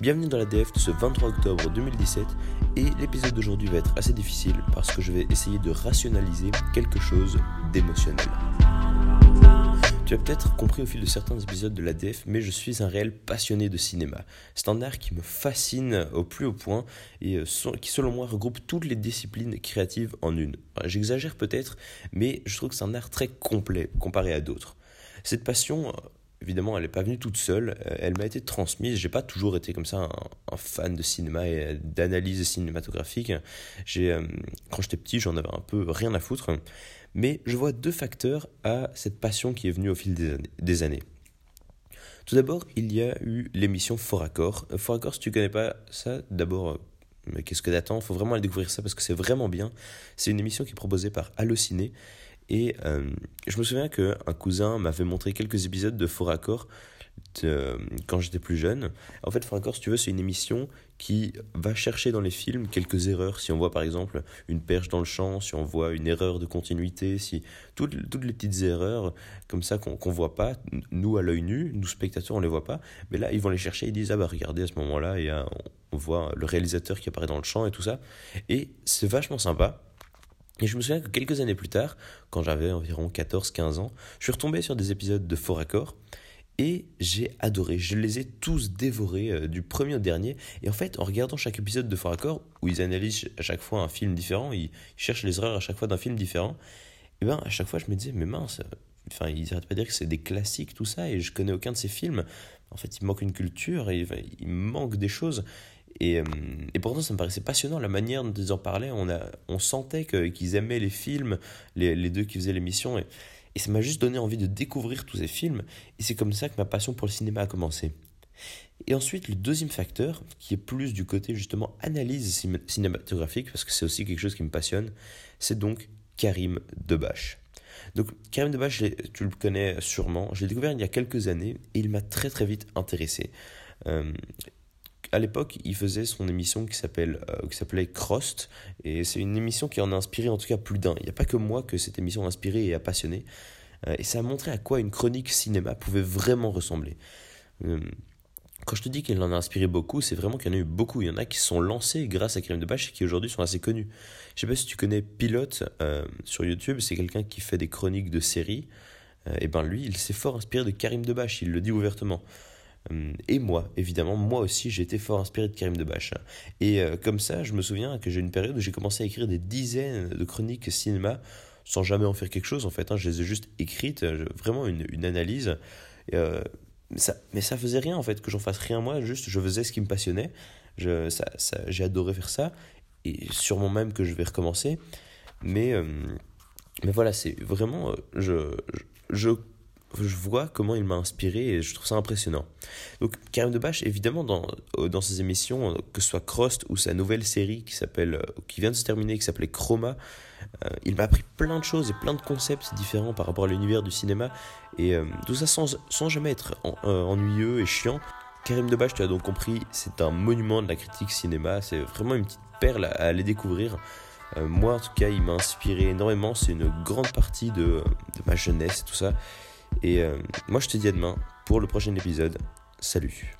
Bienvenue dans la DF de ce 23 octobre 2017 et l'épisode d'aujourd'hui va être assez difficile parce que je vais essayer de rationaliser quelque chose d'émotionnel. Tu as peut-être compris au fil de certains épisodes de l'ADF, mais je suis un réel passionné de cinéma. C'est un art qui me fascine au plus haut point et euh, qui, selon moi, regroupe toutes les disciplines créatives en une. J'exagère peut-être, mais je trouve que c'est un art très complet comparé à d'autres. Cette passion, évidemment, elle n'est pas venue toute seule, euh, elle m'a été transmise. J'ai pas toujours été comme ça un, fan de cinéma et d'analyse cinématographique. Euh, quand j'étais petit, j'en avais un peu rien à foutre. Mais je vois deux facteurs à cette passion qui est venue au fil des années. Tout d'abord, il y a eu l'émission Fort Accord. Euh, Fort Accord, si tu connais pas ça, d'abord, mais qu'est-ce que t'attends? Faut vraiment aller découvrir ça parce que c'est vraiment bien. C'est une émission qui est proposée par Allociné et euh, je me souviens qu'un cousin m'avait montré quelques épisodes de Fort Accord quand j'étais plus jeune. En fait, Fort Accord, si tu veux, c'est une émission qui va chercher dans les films quelques erreurs. Si on voit par exemple une perche dans le champ, si on voit une erreur de continuité, si toutes, toutes les petites erreurs comme ça qu'on ne voit pas, nous à l'œil nu, nous spectateurs, on les voit pas. Mais là, ils vont les chercher, ils disent ah bah regardez à ce moment-là, et on voit le réalisateur qui apparaît dans le champ et tout ça. Et c'est vachement sympa. Et je me souviens que quelques années plus tard, quand j'avais environ 14-15 ans, je suis retombé sur des épisodes de Fort Accord et j'ai adoré. Je les ai tous dévorés euh, du premier au dernier. Et en fait, en regardant chaque épisode de Fort Accord, où ils analysent à chaque fois un film différent, ils, cherchent les erreurs à chaque fois d'un film différent, et ben à chaque fois je me disais, mais mince, enfin ils n'arrêtent pas de dire que c'est des classiques tout ça, et je connais aucun de ces films. En fait, il manque une culture, il manque des choses. Et, euh, et, pourtant, ça me paraissait passionnant la manière dont ils en parlaient. On, a, on sentait qu'ils aimaient les films, les, les deux qui faisaient l'émission. Et, et ça m'a juste donné envie de découvrir tous ces films. Et c'est comme ça que ma passion pour le cinéma a commencé. Et ensuite, le deuxième facteur, qui est plus du côté justement analyse cinématographique, parce que c'est aussi quelque chose qui me passionne, c'est donc Karim Debache. Donc Karim Debache, tu le connais sûrement, je l'ai découvert il y a quelques années et il m'a très très vite intéressé. Euh, à l'époque, il faisait son émission qui s'appelle euh, qui s'appelait Crost et c'est une émission qui en a inspiré en tout cas plus d'un. Il n'y a pas que moi que cette émission a inspiré et a passionné euh, et ça a montré à quoi une chronique cinéma pouvait vraiment ressembler. Euh, quand je te dis qu'il en a inspiré beaucoup, c'est vraiment qu'il y en a eu beaucoup. Il y en a qui sont lancés grâce à Karim Debache et qui aujourd'hui sont assez connus. Je sais pas si tu connais Pilote sur YouTube, c'est quelqu'un qui fait des chroniques de séries. et ben lui, il s'est fort inspiré de Karim Debache, il le dit ouvertement. Euh, et moi, évidemment, moi aussi, j'ai été fort inspiré de Karim Debache. Et euh, comme ça, je me souviens que j'ai une période où j'ai commencé à écrire des dizaines de chroniques cinéma sans jamais en faire quelque chose, en fait. Hein. je les ai juste écrites, euh, vraiment une, analyse. ça, mais ça faisait rien, en fait, que j'en fasse rien moi, juste je faisais ce qui me passionnait. Ça, ça, j'ai adoré faire ça, et sûrement même que je vais recommencer. Mais, mais voilà, c'est vraiment. je je vois comment il m'a inspiré et je trouve ça impressionnant. Donc Karim Debache, évidemment, dans, euh, dans ses émissions, euh, que ce soit Crost ou sa nouvelle série qui, euh, qui vient de se terminer, qui s'appelait Chroma, il m'a appris plein de choses et plein de concepts différents par rapport à l'univers du cinéma. Et tout ça sans, sans jamais être ennuyeux et chiant. Karim Debache, tu as donc compris, c'est un monument de la critique cinéma. C'est vraiment une petite perle à, aller découvrir. moi, en tout cas, il m'a inspiré énormément. C'est une grande partie de, de ma jeunesse et tout ça. Et euh, moi, je te dis à demain pour le prochain épisode. Salut